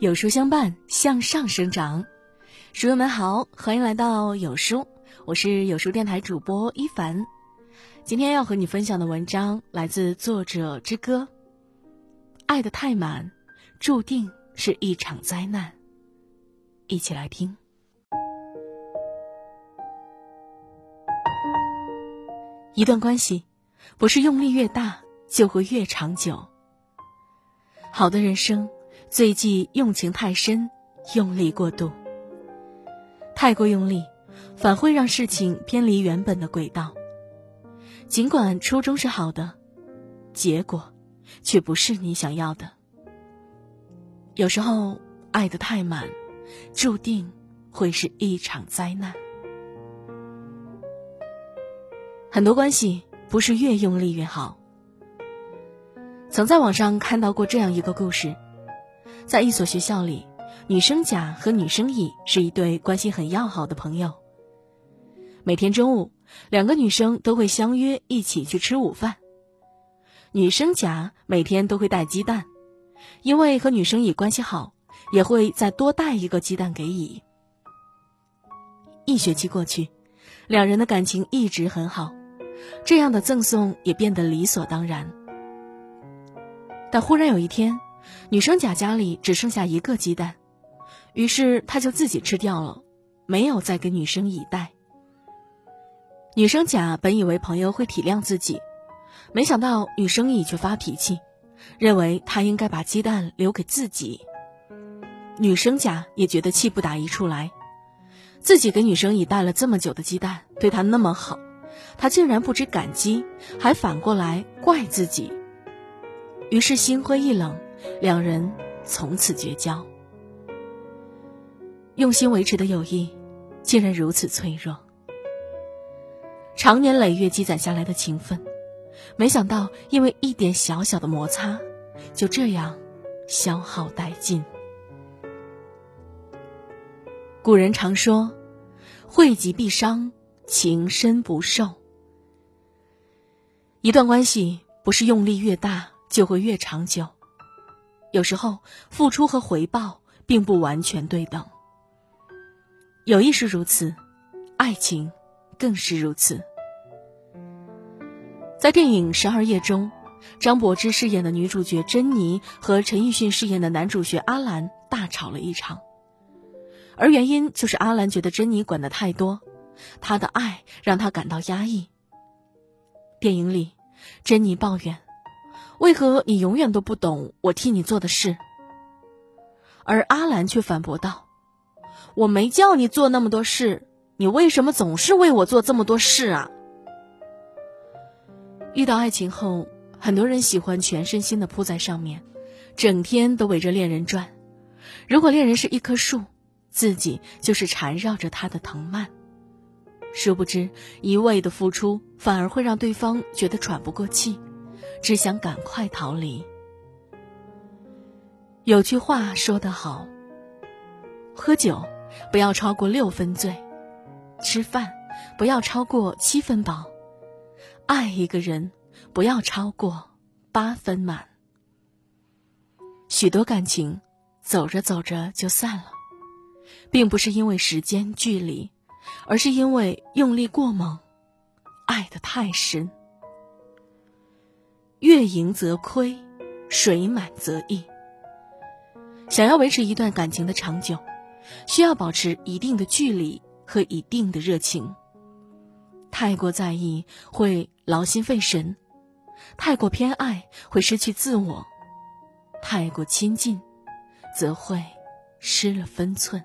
有书相伴，向上生长。书友们好，欢迎来到有书，我是有书电台主播一凡。今天要和你分享的文章来自作者之歌。爱的太满，注定是一场灾难。一起来听。一段关系，不是用力越大就会越长久。好的人生。最忌用情太深，用力过度。太过用力，反会让事情偏离原本的轨道。尽管初衷是好的，结果却不是你想要的。有时候爱的太满，注定会是一场灾难。很多关系不是越用力越好。曾在网上看到过这样一个故事。在一所学校里，女生甲和女生乙是一对关系很要好的朋友。每天中午，两个女生都会相约一起去吃午饭。女生甲每天都会带鸡蛋，因为和女生乙关系好，也会再多带一个鸡蛋给乙。一学期过去，两人的感情一直很好，这样的赠送也变得理所当然。但忽然有一天，女生甲家里只剩下一个鸡蛋，于是她就自己吃掉了，没有再给女生乙带。女生甲本以为朋友会体谅自己，没想到女生乙却发脾气，认为她应该把鸡蛋留给自己。女生甲也觉得气不打一处来，自己给女生乙带了这么久的鸡蛋，对她那么好，他竟然不知感激，还反过来怪自己，于是心灰意冷。两人从此绝交，用心维持的友谊，竟然如此脆弱。长年累月积攒下来的情分，没想到因为一点小小的摩擦，就这样消耗殆尽。古人常说：“惠及必伤，情深不寿。”一段关系不是用力越大就会越长久。有时候，付出和回报并不完全对等。友谊是如此，爱情更是如此。在电影《十二夜》中，张柏芝饰演的女主角珍妮和陈奕迅饰演的男主角阿兰大吵了一场，而原因就是阿兰觉得珍妮管的太多，他的爱让他感到压抑。电影里，珍妮抱怨。为何你永远都不懂我替你做的事？而阿兰却反驳道：“我没叫你做那么多事，你为什么总是为我做这么多事啊？”遇到爱情后，很多人喜欢全身心的扑在上面，整天都围着恋人转。如果恋人是一棵树，自己就是缠绕着他的藤蔓。殊不知，一味的付出反而会让对方觉得喘不过气。只想赶快逃离。有句话说得好：喝酒不要超过六分醉，吃饭不要超过七分饱，爱一个人不要超过八分满。许多感情走着走着就散了，并不是因为时间距离，而是因为用力过猛，爱的太深。月盈则亏，水满则溢。想要维持一段感情的长久，需要保持一定的距离和一定的热情。太过在意会劳心费神，太过偏爱会失去自我，太过亲近则会失了分寸。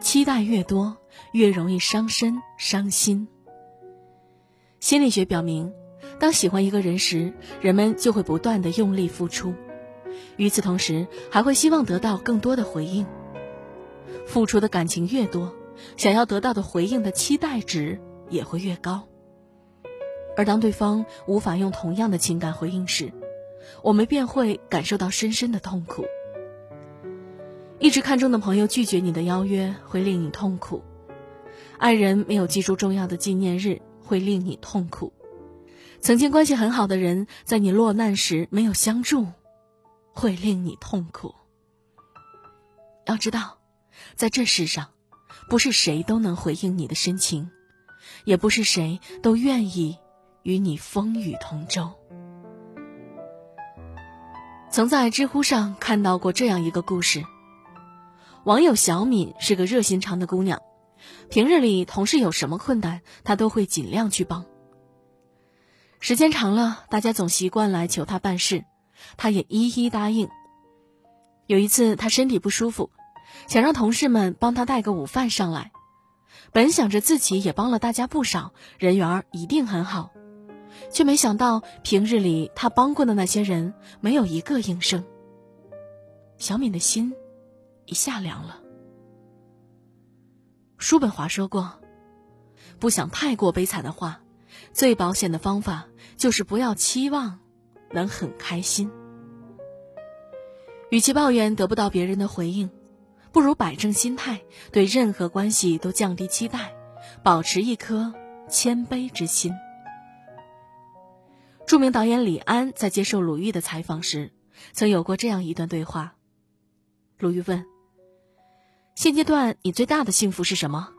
期待越多，越容易伤身伤心。心理学表明，当喜欢一个人时，人们就会不断的用力付出，与此同时，还会希望得到更多的回应。付出的感情越多，想要得到的回应的期待值也会越高。而当对方无法用同样的情感回应时，我们便会感受到深深的痛苦。一直看中的朋友拒绝你的邀约，会令你痛苦，爱人没有记住重要的纪念日，会令你痛苦；曾经关系很好的人，在你落难时没有相助，会令你痛苦。要知道，在这世上，不是谁都能回应你的深情，也不是谁都愿意与你风雨同舟。曾在知乎上看到过这样一个故事。网友小敏是个热心肠的姑娘，平日里同事有什么困难，她都会尽量去帮。时间长了，大家总习惯来求她办事，她也一一答应。有一次，她身体不舒服，想让同事们帮她带个午饭上来，本想着自己也帮了大家不少，人缘一定很好，却没想到平日里她帮过的那些人，没有一个应声。小敏的心。一下凉了。叔本华说过：“不想太过悲惨的话，最保险的方法就是不要期望能很开心。与其抱怨得不到别人的回应，不如摆正心态，对任何关系都降低期待，保持一颗谦卑之心。”著名导演李安在接受鲁豫的采访时，曾有过这样一段对话。鲁豫问。现阶段你最大的幸福是什么？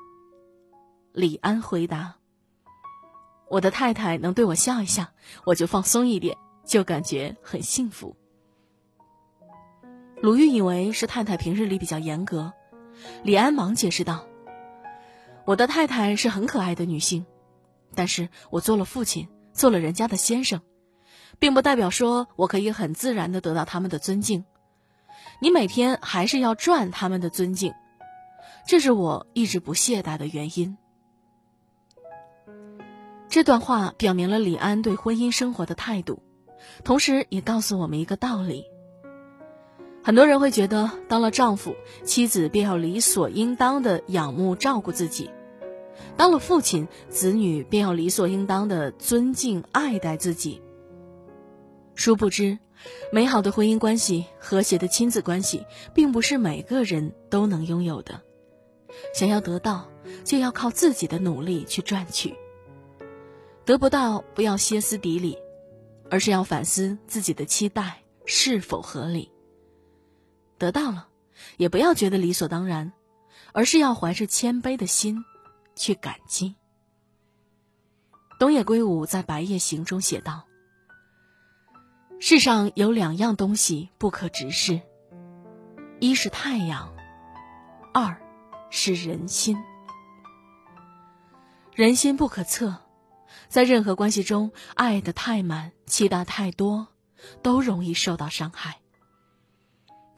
李安回答：“我的太太能对我笑一笑，我就放松一点，就感觉很幸福。”鲁豫以为是太太平日里比较严格，李安忙解释道：“我的太太是很可爱的女性，但是我做了父亲，做了人家的先生，并不代表说我可以很自然的得到他们的尊敬。你每天还是要赚他们的尊敬。”这是我一直不懈怠的原因。这段话表明了李安对婚姻生活的态度，同时也告诉我们一个道理：很多人会觉得，当了丈夫，妻子便要理所应当的仰慕照顾自己；当了父亲，子女便要理所应当的尊敬爱戴自己。殊不知，美好的婚姻关系、和谐的亲子关系，并不是每个人都能拥有的。想要得到，就要靠自己的努力去赚取。得不到，不要歇斯底里，而是要反思自己的期待是否合理。得到了，也不要觉得理所当然，而是要怀着谦卑的心去感激。东野圭吾在《白夜行》中写道：“世上有两样东西不可直视，一是太阳，二。”是人心，人心不可测，在任何关系中，爱的太满，期待太多，都容易受到伤害。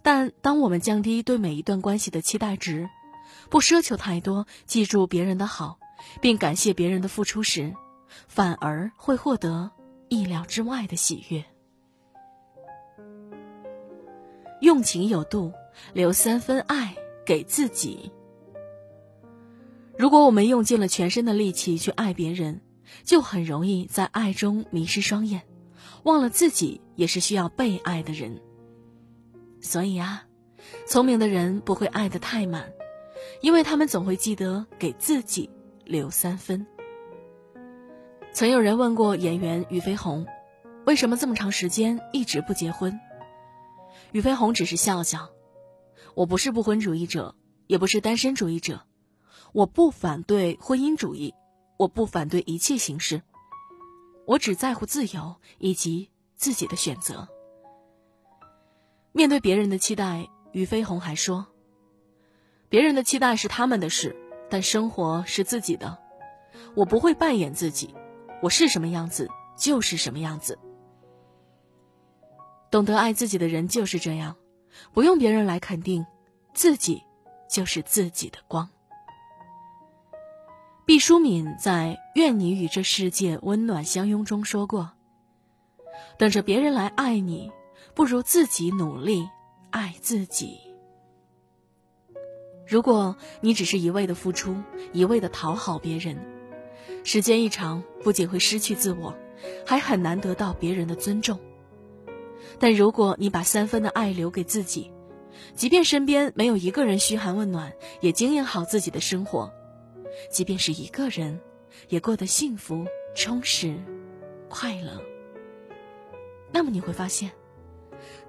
但当我们降低对每一段关系的期待值，不奢求太多，记住别人的好，并感谢别人的付出时，反而会获得意料之外的喜悦。用情有度，留三分爱给自己。如果我们用尽了全身的力气去爱别人，就很容易在爱中迷失双眼，忘了自己也是需要被爱的人。所以啊，聪明的人不会爱得太满，因为他们总会记得给自己留三分。曾有人问过演员俞飞鸿，为什么这么长时间一直不结婚？俞飞鸿只是笑笑：“我不是不婚主义者，也不是单身主义者。”我不反对婚姻主义，我不反对一切形式，我只在乎自由以及自己的选择。面对别人的期待，俞飞鸿还说：“别人的期待是他们的事，但生活是自己的。我不会扮演自己，我是什么样子就是什么样子。懂得爱自己的人就是这样，不用别人来肯定，自己就是自己的光。”毕淑敏在《愿你与这世界温暖相拥》中说过：“等着别人来爱你，不如自己努力爱自己。如果你只是一味的付出，一味的讨好别人，时间一长，不仅会失去自我，还很难得到别人的尊重。但如果你把三分的爱留给自己，即便身边没有一个人嘘寒问暖，也经营好自己的生活。”即便是一个人，也过得幸福、充实、快乐。那么你会发现，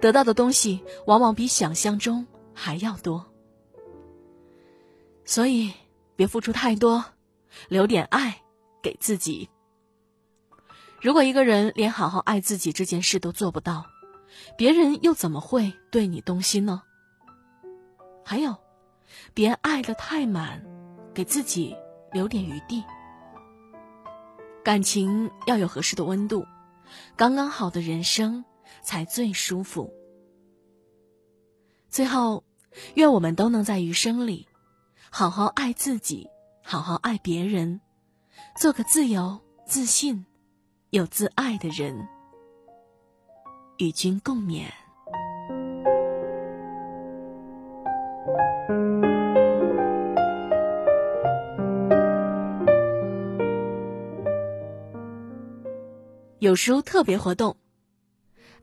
得到的东西往往比想象中还要多。所以，别付出太多，留点爱给自己。如果一个人连好好爱自己这件事都做不到，别人又怎么会对你动心呢？还有，别爱的太满，给自己留点余地。感情要有合适的温度，刚刚好的人生才最舒服。最后，愿我们都能在余生里，好好爱自己，好好爱别人，做个自由、自信有自爱的人。与君共勉。有书特别活动，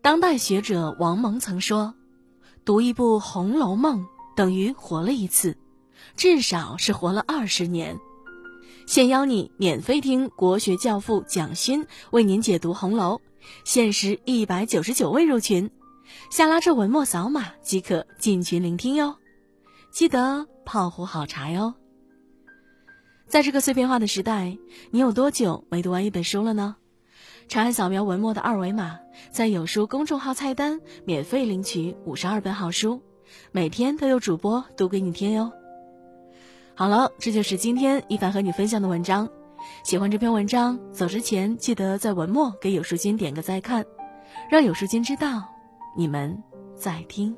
当代学者王蒙曾说：“读一部《红楼梦》等于活了一次，至少是活了二十年。”现邀你免费听国学教父蒋勋为您解读《红楼》，限时一百九十九位入群，下拉至文末扫码即可进群聆听哟。记得泡壶好茶哟。在这个碎片化的时代，你有多久没读完一本书了呢？长按扫描文末的二维码，在有书公众号菜单免费领取五十二本好书，每天都有主播读给你听哟。好了，这就是今天一凡和你分享的文章。喜欢这篇文章，走之前记得在文末给有书君点个再看，让有书君知道你们在听。